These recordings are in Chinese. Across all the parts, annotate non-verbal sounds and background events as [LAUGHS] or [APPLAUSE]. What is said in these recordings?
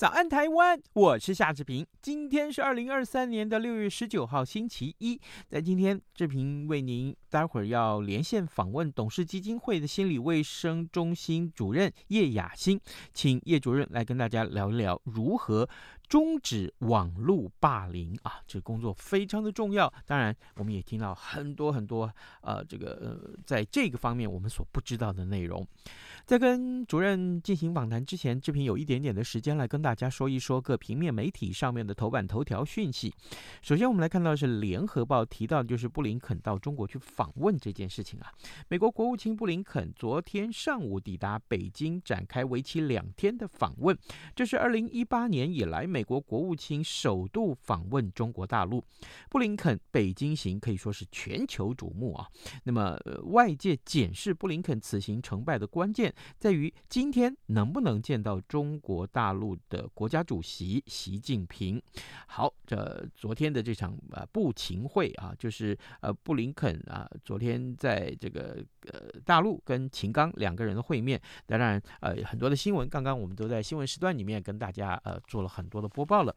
早安，台湾！我是夏志平。今天是二零二三年的六月十九号，星期一。在今天，志平为您待会儿要连线访问董事基金会的心理卫生中心主任叶雅欣，请叶主任来跟大家聊一聊如何终止网络霸凌啊，这工作非常的重要。当然，我们也听到很多很多呃，这个呃，在这个方面我们所不知道的内容。在跟主任进行访谈之前，志平有一点点的时间来跟大家说一说各平面媒体上面的头版头条讯息。首先，我们来看到是《联合报》提到就是布林肯到中国去访问这件事情啊。美国国务卿布林肯昨天上午抵达北京，展开为期两天的访问。这是二零一八年以来美国国务卿首度访问中国大陆。布林肯北京行可以说是全球瞩目啊。那么，外界检视布林肯此行成败的关键。在于今天能不能见到中国大陆的国家主席习近平？好，这昨天的这场呃布勤会啊，就是呃布林肯啊，昨天在这个呃大陆跟秦刚两个人的会面，当然呃很多的新闻，刚刚我们都在新闻时段里面跟大家呃做了很多的播报了。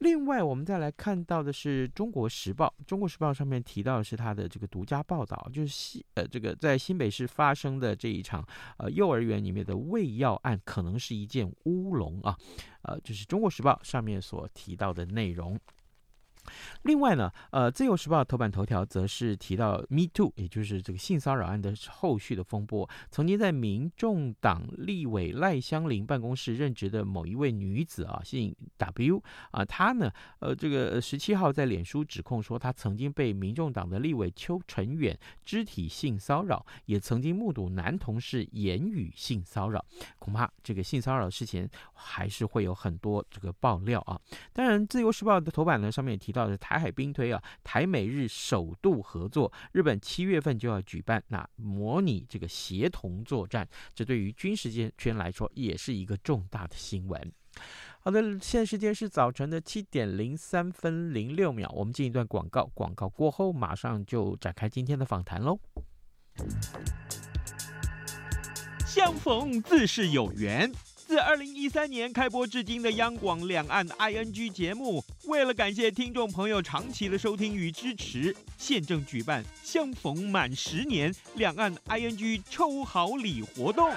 另外，我们再来看到的是《中国时报》。《中国时报》上面提到的是他的这个独家报道，就是新呃这个在新北市发生的这一场呃幼儿园里面的喂药案，可能是一件乌龙啊，呃，就是《中国时报》上面所提到的内容。另外呢，呃，《自由时报》头版头条则是提到 “Me Too”，也就是这个性骚扰案的后续的风波。曾经在民众党立委赖香伶办公室任职的某一位女子啊，姓 W 啊，她呢，呃，这个十七号在脸书指控说，她曾经被民众党的立委邱成远肢体性骚扰，也曾经目睹男同事言语性骚扰。恐怕这个性骚扰事情还是会有很多这个爆料啊。当然，《自由时报》的头版呢上面也提。到的台海兵推啊，台美日首度合作，日本七月份就要举办，那模拟这个协同作战，这对于军事界圈来说也是一个重大的新闻。好的，现在时间是早晨的七点零三分零六秒，我们进一段广告，广告过后马上就展开今天的访谈喽。相逢自是有缘。自二零一三年开播至今的央广两岸 ING 节目，为了感谢听众朋友长期的收听与支持，现正举办相逢满十年两岸 ING 抽好礼活动。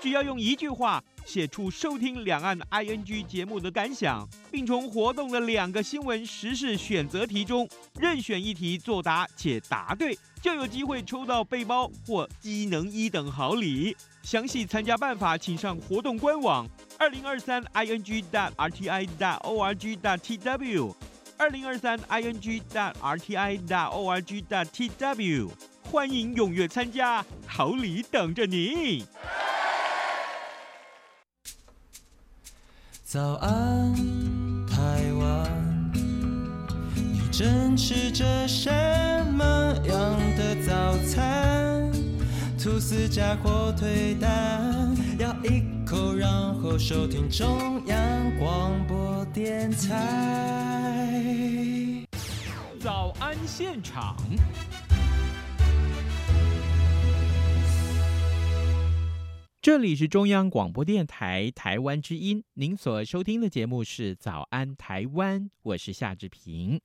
只要用一句话写出收听两岸 ING 节目的感想，并从活动的两个新闻时事选择题中任选一题作答且答对，就有机会抽到背包或机能一等好礼。详细参加办法，请上活动官网二零二三 ing dot rti dot org dot tw 二零二三 ing dot rti dot org dot tw 欢迎踊跃参加，好礼等着你。早安，台湾，你正吃着什餐？吐司加火腿蛋，咬一口，然后收听中央广播电台。早安现场，这里是中央广播电台台湾之音，您所收听的节目是《早安台湾》，我是夏志平。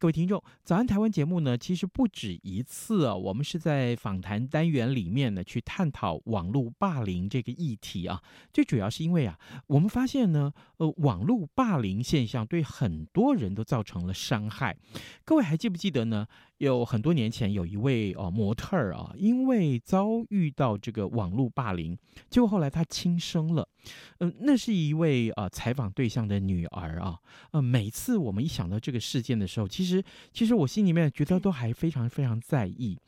各位听众，早安台湾节目呢，其实不止一次啊。我们是在访谈单元里面呢，去探讨网络霸凌这个议题啊。最主要是因为啊，我们发现呢，呃，网络霸凌现象对很多人都造成了伤害。各位还记不记得呢？有很多年前有一位哦模特儿啊，因为遭遇到这个网络霸凌，就后来她轻生了。嗯、呃，那是一位啊、呃、采访对象的女儿啊。呃，每次我们一想到这个事件的时候，其实其实我心里面觉得都还非常非常在意。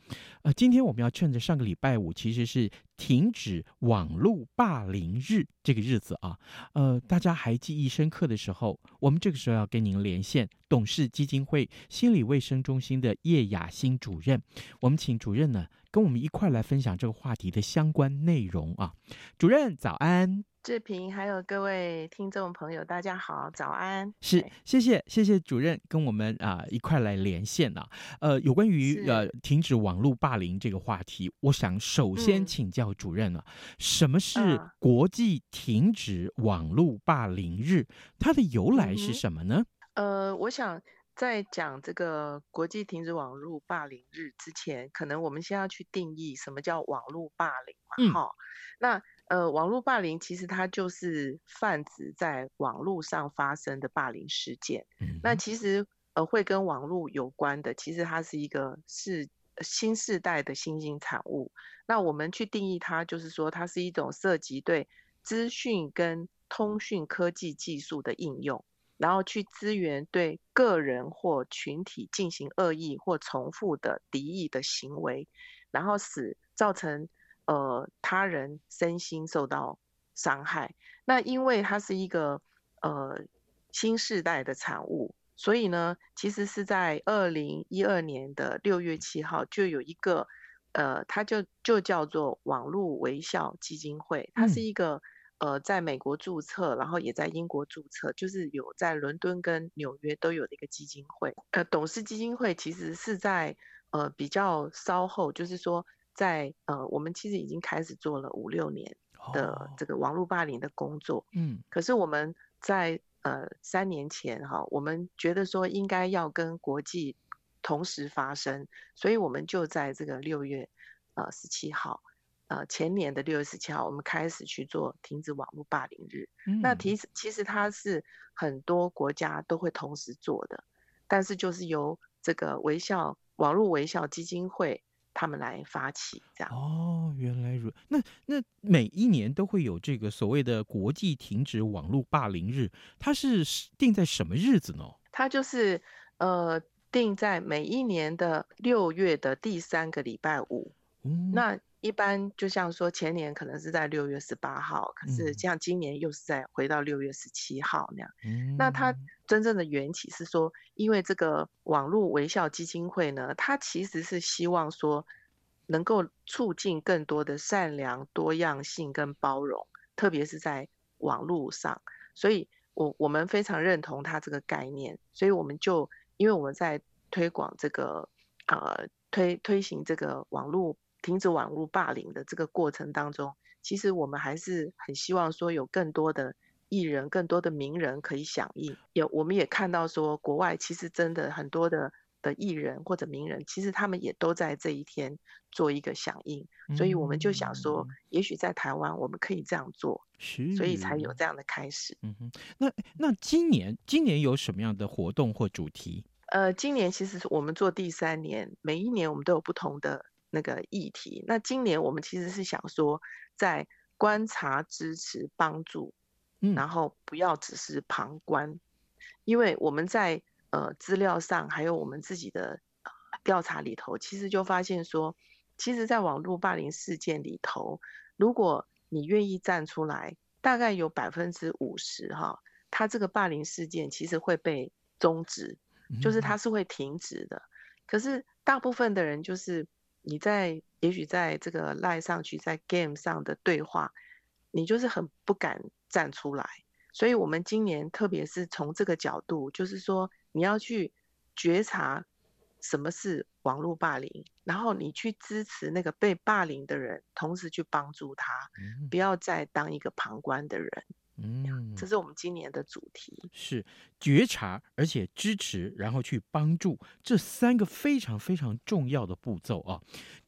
呃，今天我们要趁着上个礼拜五其实是停止网络霸凌日这个日子啊，呃，大家还记忆深刻的时候，我们这个时候要跟您连线董事基金会心理卫生中心的叶雅欣主任，我们请主任呢跟我们一块来分享这个话题的相关内容啊。主任早安。志平，还有各位听众朋友，大家好，早安。是，谢谢，谢谢主任跟我们啊、呃、一块来连线啊。呃，有关于呃停止网络霸凌这个话题，我想首先请教主任啊，嗯、什么是国际停止网络霸凌日？它的由来是什么呢？呃，我想在讲这个国际停止网络霸凌日之前，可能我们先要去定义什么叫网络霸凌嘛。好、嗯，那。呃，网络霸凌其实它就是泛指在网络上发生的霸凌事件。嗯、那其实呃会跟网络有关的，其实它是一个是新时代的新兴产物。那我们去定义它，就是说它是一种涉及对资讯跟通讯科技技术的应用，然后去支援对个人或群体进行恶意或重复的敌意的行为，然后使造成。呃，他人身心受到伤害，那因为它是一个呃新时代的产物，所以呢，其实是在二零一二年的六月七号就有一个呃，它就就叫做网络微笑基金会，它是一个呃在美国注册，然后也在英国注册，就是有在伦敦跟纽约都有的一个基金会。呃，董事基金会其实是在呃比较稍后，就是说。在呃，我们其实已经开始做了五六年的这个网络霸凌的工作，嗯，可是我们在呃三年前哈，我们觉得说应该要跟国际同时发生，所以我们就在这个六月呃十七号，呃前年的六月十七号，我们开始去做停止网络霸凌日。嗯、那其实其实它是很多国家都会同时做的，但是就是由这个微笑网络微笑基金会。他们来发起这样哦，原来如那那每一年都会有这个所谓的国际停止网络霸凌日，它是定在什么日子呢？它就是呃定在每一年的六月的第三个礼拜五。嗯，那一般就像说前年可能是在六月十八号，可是像今年又是在回到六月十七号那样。嗯，那它真正的缘起是说，因为这个网络微笑基金会呢，它其实是希望说能够促进更多的善良、多样性跟包容，特别是在网络上。所以我我们非常认同它这个概念，所以我们就因为我们在推广这个呃推推行这个网络。停止网络霸凌的这个过程当中，其实我们还是很希望说有更多的艺人、更多的名人可以响应。也，我们也看到说，国外其实真的很多的的艺人或者名人，其实他们也都在这一天做一个响应。所以我们就想说，也许在台湾我们可以这样做，所以才有这样的开始。嗯哼，那那今年今年有什么样的活动或主题？呃，今年其实是我们做第三年，每一年我们都有不同的。那个议题，那今年我们其实是想说，在观察、支持、帮助，嗯，然后不要只是旁观，因为我们在呃资料上，还有我们自己的调查里头，其实就发现说，其实，在网络霸凌事件里头，如果你愿意站出来，大概有百分之五十哈，他这个霸凌事件其实会被终止，就是它是会停止的。可是大部分的人就是。你在也许在这个赖上去，在 game 上的对话，你就是很不敢站出来。所以，我们今年特别是从这个角度，就是说你要去觉察什么是网络霸凌，然后你去支持那个被霸凌的人，同时去帮助他，不要再当一个旁观的人。嗯，这是我们今年的主题。是觉察，而且支持，然后去帮助，这三个非常非常重要的步骤啊！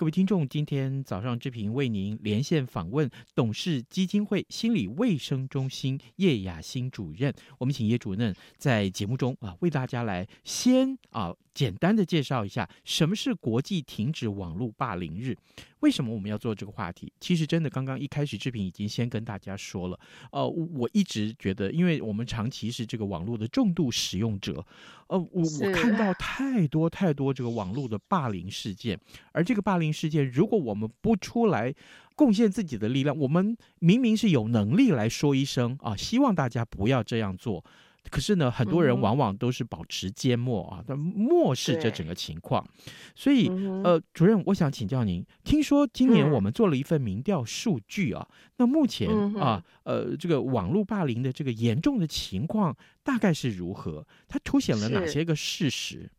各位听众，今天早上志平为您连线访问董事基金会心理卫生中心叶雅欣主任，我们请叶主任在节目中啊为大家来先啊。简单的介绍一下，什么是国际停止网络霸凌日？为什么我们要做这个话题？其实真的，刚刚一开始志平已经先跟大家说了。呃，我一直觉得，因为我们长期是这个网络的重度使用者，呃，我我看到太多太多这个网络的霸凌事件，而这个霸凌事件，如果我们不出来贡献自己的力量，我们明明是有能力来说一声啊，希望大家不要这样做。可是呢，很多人往往都是保持缄默啊，他、嗯、漠视这整个情况。所以，呃，主任，我想请教您，听说今年我们做了一份民调数据啊，嗯、那目前啊，呃，这个网络霸凌的这个严重的情况大概是如何？它凸显了哪些个事实？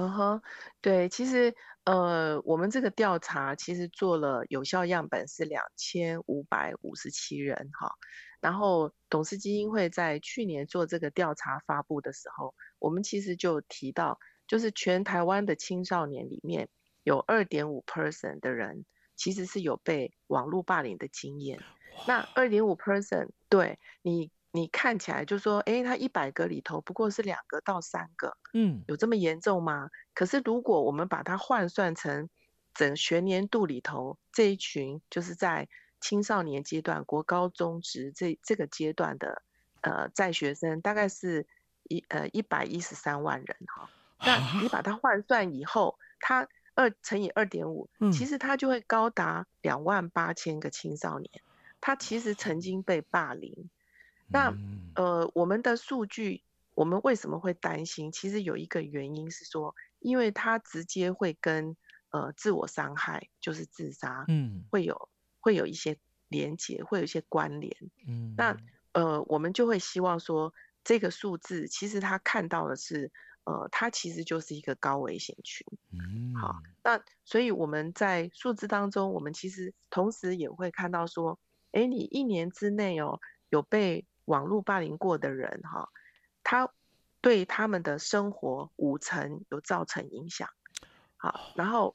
嗯哼，对，其实呃，我们这个调查其实做了有效样本是两千五百五十七人哈。然后董事基金会在去年做这个调查发布的时候，我们其实就提到，就是全台湾的青少年里面有二点五 percent 的人其实是有被网络霸凌的经验。那二点五 percent 对你，你看起来就说，哎，他一百个里头不过是两个到三个，嗯，有这么严重吗？可是如果我们把它换算成整学年度里头这一群，就是在青少年阶段，国高中职这这个阶段的呃在学生大概是一呃一百一十三万人哈，[LAUGHS] 那你把它换算以后，它二乘以二点五，其实它就会高达两万八千个青少年，他其实曾经被霸凌。那呃我们的数据，我们为什么会担心？其实有一个原因是说，因为它直接会跟呃自我伤害，就是自杀，嗯，会有。会有一些连结，会有一些关联。嗯，那呃，我们就会希望说，这个数字其实他看到的是，呃，它其实就是一个高危险群。嗯，好，那所以我们在数字当中，我们其实同时也会看到说，哎，你一年之内哦，有被网络霸凌过的人哈，他对他们的生活五成有造成影响。好，然后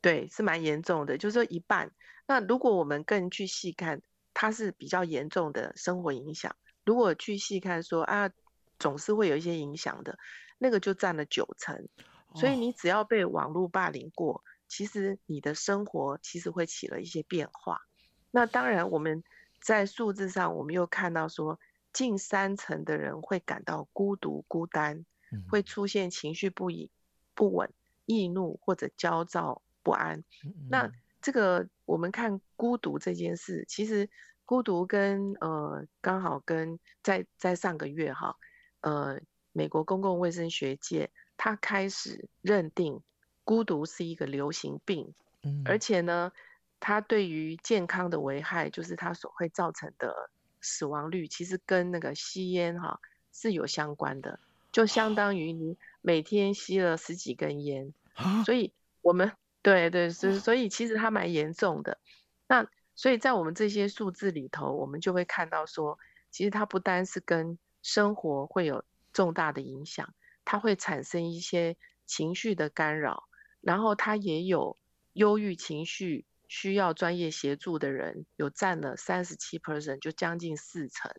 对，是蛮严重的，就是说一半。那如果我们更去细看，它是比较严重的生活影响。如果去细看说啊，总是会有一些影响的，那个就占了九成。所以你只要被网络霸凌过，其实你的生活其实会起了一些变化。那当然我们在数字上，我们又看到说，近三成的人会感到孤独、孤单，会出现情绪不已、不稳、易怒或者焦躁不安。那这个我们看孤独这件事，其实孤独跟呃刚好跟在在上个月哈，呃美国公共卫生学界他开始认定孤独是一个流行病，嗯，而且呢，它对于健康的危害，就是它所会造成的死亡率，其实跟那个吸烟哈是有相关的，就相当于你每天吸了十几根烟，所以我们。对对，所以所以其实它蛮严重的。那所以在我们这些数字里头，我们就会看到说，其实它不单是跟生活会有重大的影响，它会产生一些情绪的干扰，然后它也有忧郁情绪需要专业协助的人，有占了三十七 percent，就将近四成。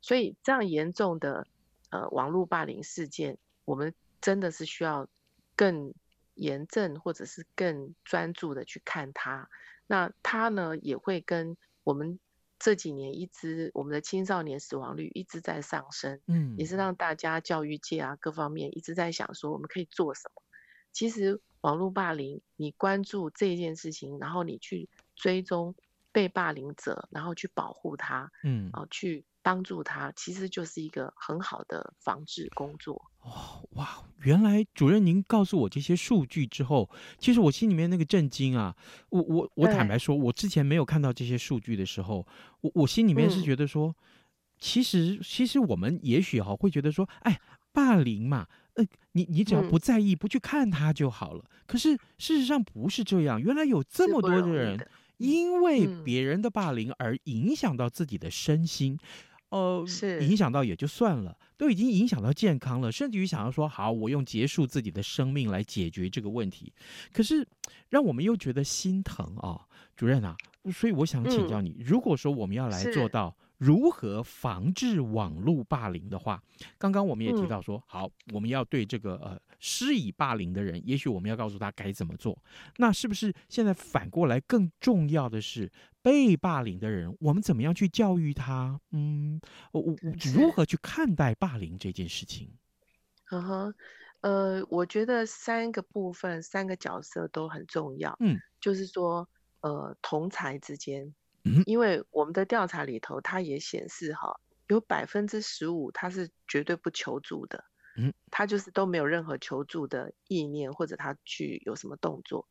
所以这样严重的呃网络霸凌事件，我们真的是需要更。严正或者是更专注的去看它，那它呢也会跟我们这几年一直我们的青少年死亡率一直在上升，嗯，也是让大家教育界啊各方面一直在想说我们可以做什么。其实网络霸凌，你关注这件事情，然后你去追踪被霸凌者，然后去保护他，嗯，啊去。帮助他其实就是一个很好的防治工作。哦，哇，原来主任您告诉我这些数据之后，其实我心里面那个震惊啊，我我我坦白说，我之前没有看到这些数据的时候，我我心里面是觉得说，嗯、其实其实我们也许哈会觉得说，哎，霸凌嘛，呃，你你只要不在意，嗯、不去看他就好了。可是事实上不是这样，原来有这么多的人。因为别人的霸凌而影响到自己的身心，呃，是影响到也就算了，都已经影响到健康了，甚至于想要说好，我用结束自己的生命来解决这个问题，可是让我们又觉得心疼啊，主任啊，所以我想请教你，嗯、如果说我们要来做到。如何防治网络霸凌的话，刚刚我们也提到说，好，我们要对这个呃施以霸凌的人，也许我们要告诉他该怎么做。那是不是现在反过来更重要的是被霸凌的人，我们怎么样去教育他？嗯，我我如何去看待霸凌这件事情？嗯哼，呃，我觉得三个部分、三个角色都很重要。嗯，就是说，呃，同才之间。因为我们的调查里头，它也显示哈，有百分之十五他是绝对不求助的，嗯，他就是都没有任何求助的意念，或者他去有什么动作，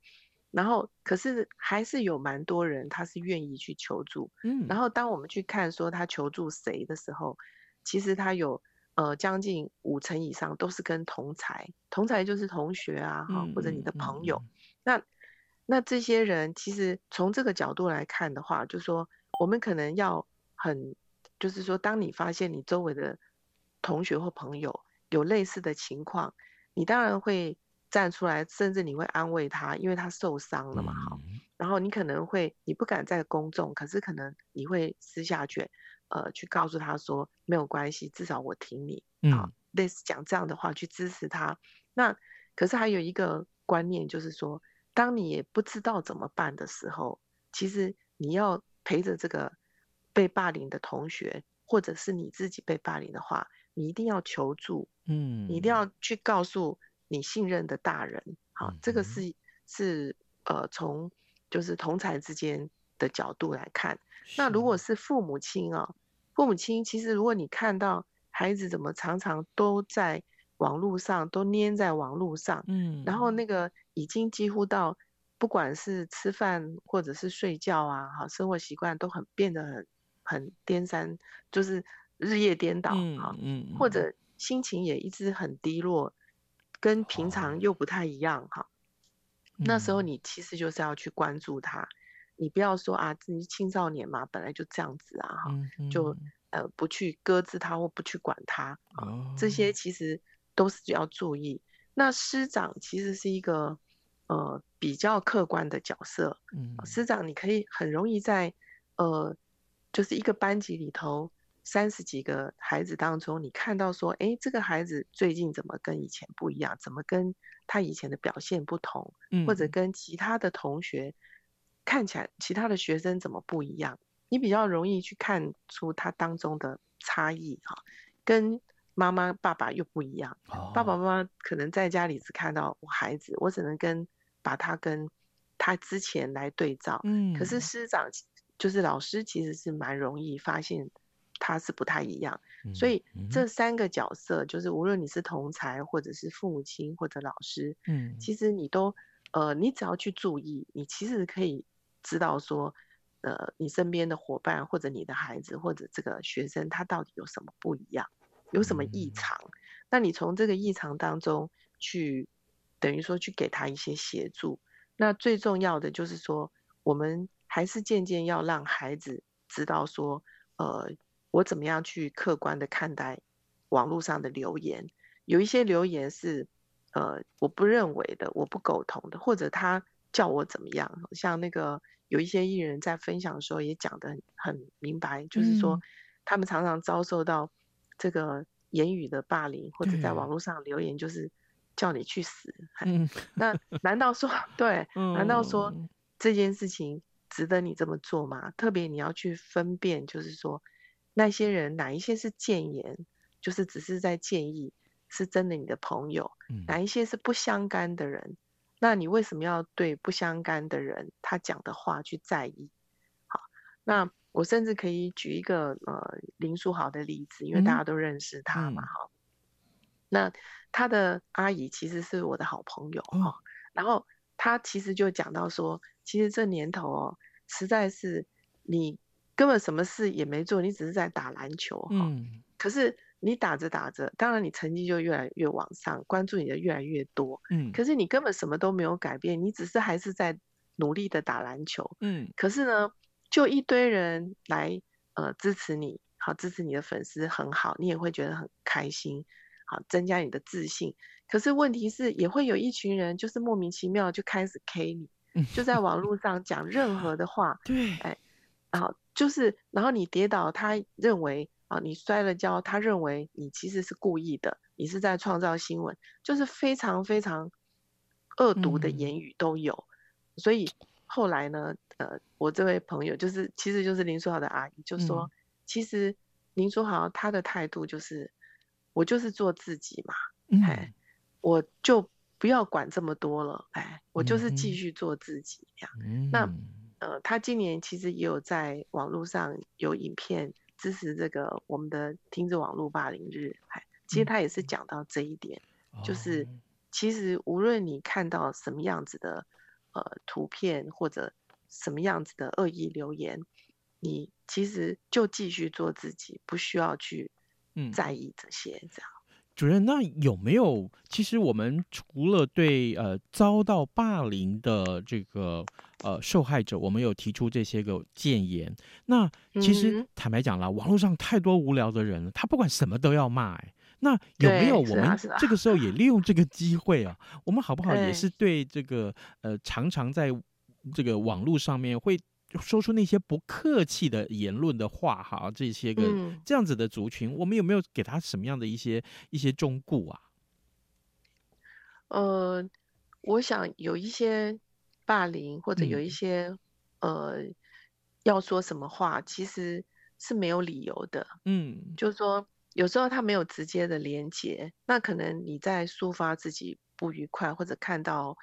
然后可是还是有蛮多人他是愿意去求助，嗯，然后当我们去看说他求助谁的时候，其实他有呃将近五成以上都是跟同才，同才就是同学啊，哈，或者你的朋友，那。那这些人其实从这个角度来看的话，就是说我们可能要很，就是说，当你发现你周围的同学或朋友有类似的情况，你当然会站出来，甚至你会安慰他，因为他受伤了嘛，好。然后你可能会，你不敢在公众，可是可能你会私下去，呃，去告诉他说没有关系，至少我挺你，啊，类似讲这样的话去支持他。那可是还有一个观念就是说。当你也不知道怎么办的时候，其实你要陪着这个被霸凌的同学，或者是你自己被霸凌的话，你一定要求助，嗯，你一定要去告诉你信任的大人，好，这个是是呃从就是同才之间的角度来看。那如果是。父母亲啊，父母亲其实如果你看到孩子怎么常常都在网络上都黏在网络上，嗯，然后那个。已经几乎到，不管是吃饭或者是睡觉啊，哈，生活习惯都很变得很很颠三，就是日夜颠倒啊，嗯，嗯，或者心情也一直很低落，跟平常又不太一样哈。那时候你其实就是要去关注他，你不要说啊，自己青少年嘛，本来就这样子啊，哈，就呃不去搁置他或不去管他哦，这些其实都是要注意。那师长其实是一个，呃，比较客观的角色。嗯，师长你可以很容易在，呃，就是一个班级里头三十几个孩子当中，你看到说，哎，这个孩子最近怎么跟以前不一样？怎么跟他以前的表现不同？嗯，或者跟其他的同学看起来，其他的学生怎么不一样？你比较容易去看出他当中的差异哈，跟。妈妈、爸爸又不一样。Oh. 爸爸妈妈可能在家里只看到我孩子，我只能跟把他跟他之前来对照。嗯，可是师长就是老师，其实是蛮容易发现他是不太一样。嗯、所以这三个角色，就是无论你是同才，或者是父母亲，或者老师，嗯，其实你都呃，你只要去注意，你其实可以知道说，呃，你身边的伙伴，或者你的孩子，或者这个学生，他到底有什么不一样。有什么异常？那你从这个异常当中去，等于说去给他一些协助。那最重要的就是说，我们还是渐渐要让孩子知道说，呃，我怎么样去客观的看待网络上的留言。有一些留言是，呃，我不认为的，我不苟同的，或者他叫我怎么样。像那个有一些艺人，在分享的时候也讲得很很明白，就是说他们常常遭受到。这个言语的霸凌，或者在网络上留言，就是叫你去死。嗯、那 [LAUGHS] 难道说对？[LAUGHS] 难道说这件事情值得你这么做吗？特别你要去分辨，就是说那些人哪一些是谏言，就是只是在建议，是真的你的朋友；哪一些是不相干的人，那你为什么要对不相干的人他讲的话去在意？好，那。我甚至可以举一个呃林书豪的例子，因为大家都认识他嘛，哈、嗯。那他的阿姨其实是我的好朋友哈、嗯，然后他其实就讲到说，其实这年头哦，实在是你根本什么事也没做，你只是在打篮球哈、嗯。可是你打着打着，当然你成绩就越来越往上，关注你的越来越多，嗯。可是你根本什么都没有改变，你只是还是在努力的打篮球，嗯。可是呢？就一堆人来呃支持你，好支持你的粉丝很好，你也会觉得很开心，好增加你的自信。可是问题是，也会有一群人就是莫名其妙就开始 K 你，就在网络上讲任何的话，[LAUGHS] 对，哎，然后就是，然后你跌倒，他认为啊你摔了跤，他认为你其实是故意的，你是在创造新闻，就是非常非常恶毒的言语都有，嗯、所以后来呢，呃，我这位朋友就是，其实就是林书豪的阿姨，就说，嗯、其实林书豪他的态度就是，我就是做自己嘛，嗯、哎，我就不要管这么多了，哎，我就是继续做自己这样。嗯、那呃，他今年其实也有在网络上有影片支持这个我们的停止网络霸凌日，哎，其实他也是。讲到这一点，嗯、就是。其实无论你看到什么样子的呃图片或者什么样子的恶意留言，你其实就继续做自己，不需要去在意这些。这样，主任，那有没有？其实我们除了对呃遭到霸凌的这个呃受害者，我们有提出这些个建言。那其实坦白讲啦，网络上太多无聊的人了，他不管什么都要骂，欸，那有没有我们这个时候也利用这个机会啊？我们好不好也是对这个呃常常在这个网络上面会说出那些不客气的言论的话哈，这些个这样子的族群，我们有没有给他什么样的一些一些忠告啊？呃，我想有一些霸凌或者有一些呃要说什么话，其实是没有理由的。嗯，就是说。有时候他没有直接的连接，那可能你在抒发自己不愉快，或者看到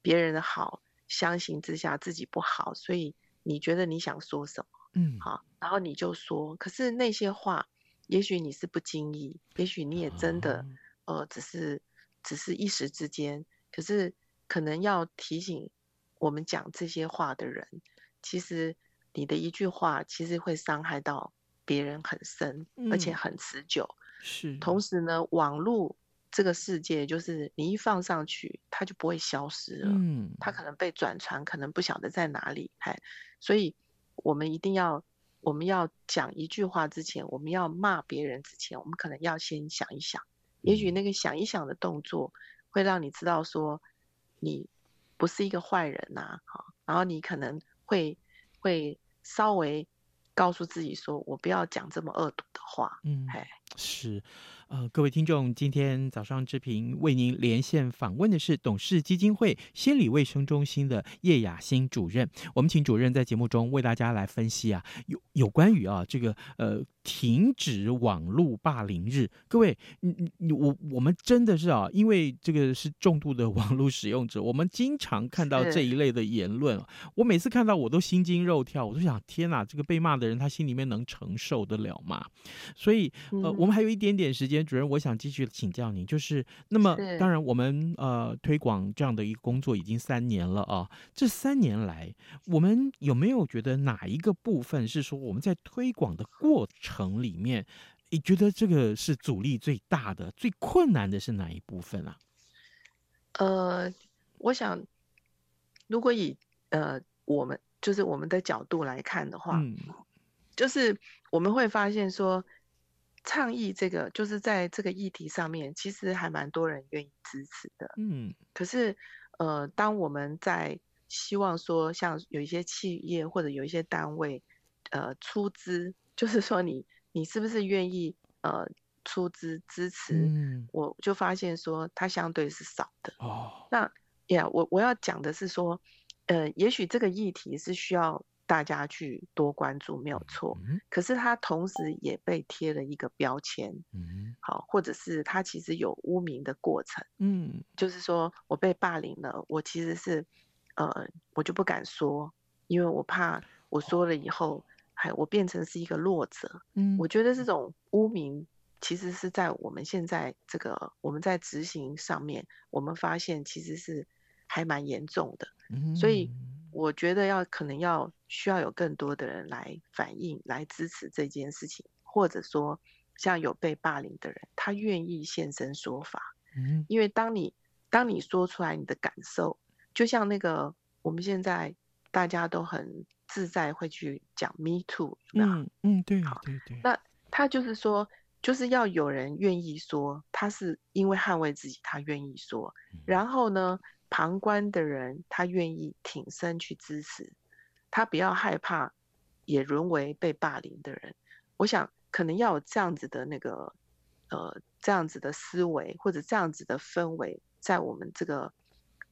别人的好，相形之下自己不好，所以你觉得你想说什么，嗯，好，然后你就说。可是那些话，也许你是不经意，也许你也真的，呃，只是只是一时之间。可是可能要提醒我们讲这些话的人，其实你的一句话，其实会伤害到。别人很深，而且很持久。嗯、是，同时呢，网络这个世界，就是你一放上去，它就不会消失了。嗯，它可能被转传，可能不晓得在哪里。哎，所以我们一定要，我们要讲一句话之前，我们要骂别人之前，我们可能要先想一想。也许那个想一想的动作，会让你知道说，你不是一个坏人呐、啊。好，然后你可能会会稍微。告诉自己说：“我不要讲这么恶毒的话。”嗯，哎，是，呃，各位听众，今天早上之平为您连线访问的是董事基金会心理卫生中心的叶雅欣主任。我们请主任在节目中为大家来分析啊，有有关于啊这个呃。停止网络霸凌日，各位，你你我我们真的是啊，因为这个是重度的网络使用者，我们经常看到这一类的言论。我每次看到我都心惊肉跳，我都想，天哪，这个被骂的人他心里面能承受得了吗？所以，呃，我们还有一点点时间，主任，我想继续请教您，就是那么，当然我们呃推广这样的一个工作已经三年了啊，这三年来，我们有没有觉得哪一个部分是说我们在推广的过程？里面，你觉得这个是阻力最大的、最困难的是哪一部分啊？呃，我想，如果以呃我们就是我们的角度来看的话，嗯，就是我们会发现说，倡议这个就是在这个议题上面，其实还蛮多人愿意支持的，嗯。可是，呃，当我们在希望说，像有一些企业或者有一些单位，呃，出资。[LAUGHS] 就是说你，你你是不是愿意呃出资支持？嗯，我就发现说它相对是少的。哦，那呀，我我要讲的是说，呃，也许这个议题是需要大家去多关注，没有错。嗯，可是他同时也被贴了一个标签。嗯，好，或者是他其实有污名的过程。嗯，就是说我被霸凌了，我其实是呃，我就不敢说，因为我怕我说了以后。还我变成是一个弱者，嗯，我觉得这种污名其实是在我们现在这个我们在执行上面，我们发现其实是还蛮严重的，嗯，所以我觉得要可能要需要有更多的人来反映、来支持这件事情，或者说像有被霸凌的人，他愿意现身说法，嗯，因为当你当你说出来你的感受，就像那个我们现在大家都很。自在会去讲 “me too”，嗯嗯，对，好，对对。那他就是说，就是要有人愿意说，他是因为捍卫自己，他愿意说，然后呢，旁观的人他愿意挺身去支持，他不要害怕，也沦为被霸凌的人。我想可能要有这样子的那个，呃，这样子的思维或者这样子的氛围，在我们这个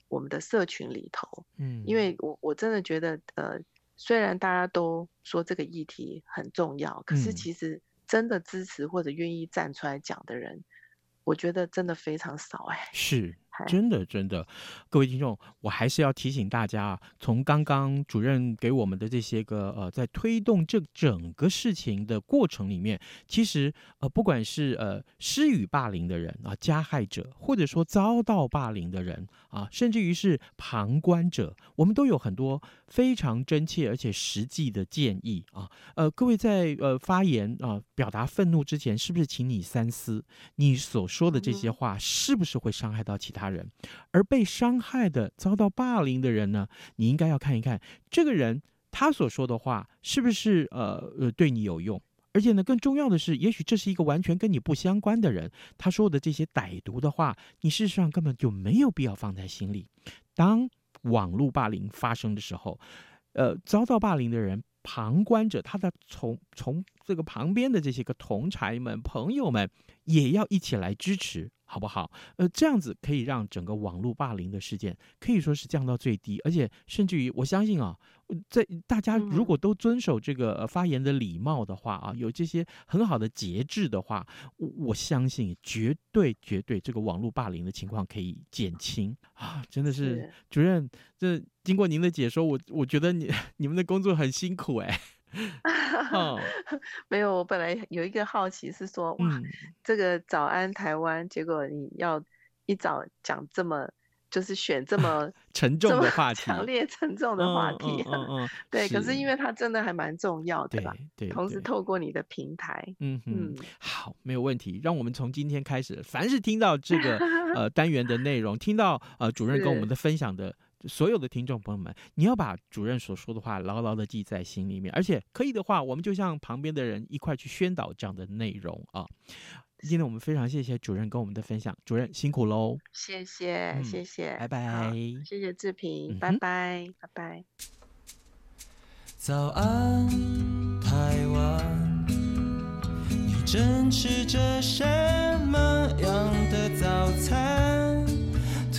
我们的社群里头，嗯，因为我我真的觉得，呃。虽然大家都说这个议题很重要，可是其实真的支持或者愿意站出来讲的人，嗯、我觉得真的非常少哎。是。真的，真的，各位听众，我还是要提醒大家啊，从刚刚主任给我们的这些个呃，在推动这整个事情的过程里面，其实呃，不管是呃施予霸凌的人啊，加害者，或者说遭到霸凌的人啊，甚至于是旁观者，我们都有很多非常真切而且实际的建议啊。呃，各位在呃发言啊，表达愤怒之前，是不是请你三思，你所说的这些话是不是会伤害到其他他人，而被伤害的、遭到霸凌的人呢？你应该要看一看这个人他所说的话是不是呃呃对你有用，而且呢，更重要的是，也许这是一个完全跟你不相关的人，他说的这些歹毒的话，你事实上根本就没有必要放在心里。当网络霸凌发生的时候，呃，遭到霸凌的人，旁观者，他的从从这个旁边的这些个同侪们、朋友们，也要一起来支持。好不好？呃，这样子可以让整个网络霸凌的事件可以说是降到最低，而且甚至于我相信啊，在大家如果都遵守这个发言的礼貌的话啊，有这些很好的节制的话，我我相信绝对绝对这个网络霸凌的情况可以减轻啊！真的是主任，这经过您的解说，我我觉得你 [LAUGHS] 你们的工作很辛苦哎。哦，[LAUGHS] 没有，我本来有一个好奇是说，哇，嗯、这个早安台湾，结果你要一早讲这么，就是选这么 [LAUGHS] 沉重的话 [LAUGHS] 题，强烈沉重。的话题，嗯嗯，嗯，对，可是因为它真的还蛮重要的吧？对，同时透过你的平台，嗯嗯，好，没有问题，让我们从今天开始，凡是听到这个呃单元的内容，听到呃主任跟我们的分享的。所有的听众朋友们，你要把主任所说的话牢牢的记在心里面，而且可以的话，我们就像旁边的人一块去宣导这样的内容啊。今天我们非常谢谢主任跟我们的分享，主任辛苦喽！谢谢，嗯、谢谢，拜拜，谢谢志平，拜拜，拜拜。早安，台湾，你正吃着什么样的早餐？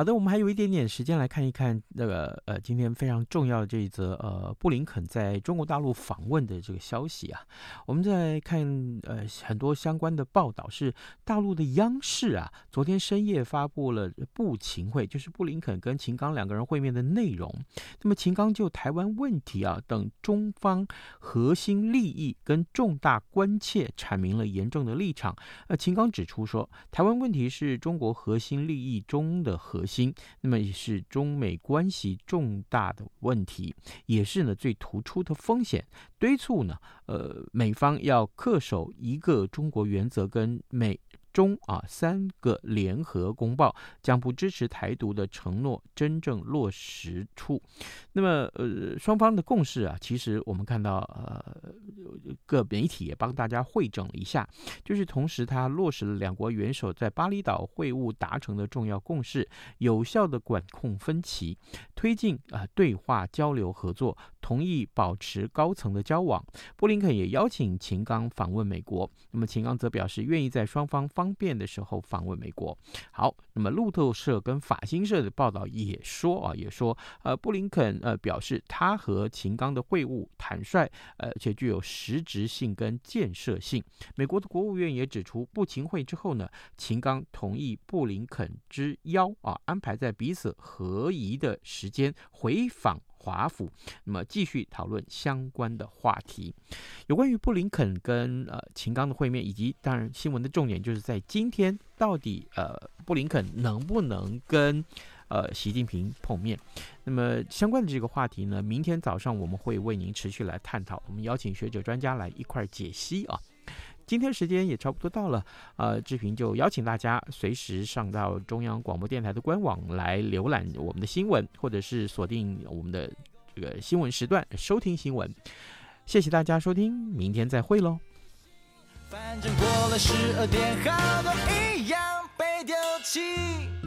好的，我们还有一点点时间来看一看那个呃，今天非常重要的这一则呃，布林肯在中国大陆访问的这个消息啊。我们在看呃很多相关的报道，是大陆的央视啊，昨天深夜发布了布秦会，就是布林肯跟秦刚两个人会面的内容。那么秦刚就台湾问题啊等中方核心利益跟重大关切阐明了严重的立场。呃，秦刚指出说，台湾问题是中国核心利益中的核。心，那么也是中美关系重大的问题，也是呢最突出的风险。敦促呢，呃，美方要恪守一个中国原则，跟美。中啊三个联合公报将不支持台独的承诺真正落实处，那么呃双方的共识啊，其实我们看到呃各媒体也帮大家汇整了一下，就是同时他落实了两国元首在巴厘岛会晤达成的重要共识，有效的管控分歧，推进啊对话交流合作，同意保持高层的交往。布林肯也邀请秦刚访问美国，那么秦刚则表示愿意在双方方便的时候访问美国。好，那么路透社跟法新社的报道也说啊，也说呃，布林肯呃表示他和秦刚的会晤坦率，呃且具有实质性跟建设性。美国的国务院也指出，布秦会之后呢，秦刚同意布林肯之邀啊，安排在彼此合宜的时间回访。华府，那么继续讨论相关的话题。有关于布林肯跟呃秦刚的会面，以及当然新闻的重点就是在今天到底呃布林肯能不能跟呃习近平碰面。那么相关的这个话题呢，明天早上我们会为您持续来探讨，我们邀请学者专家来一块解析啊。今天时间也差不多到了，呃，志平就邀请大家随时上到中央广播电台的官网来浏览我们的新闻，或者是锁定我们的这个新闻时段收听新闻。谢谢大家收听，明天再会喽。反正过了十二点，好多一样被丢弃。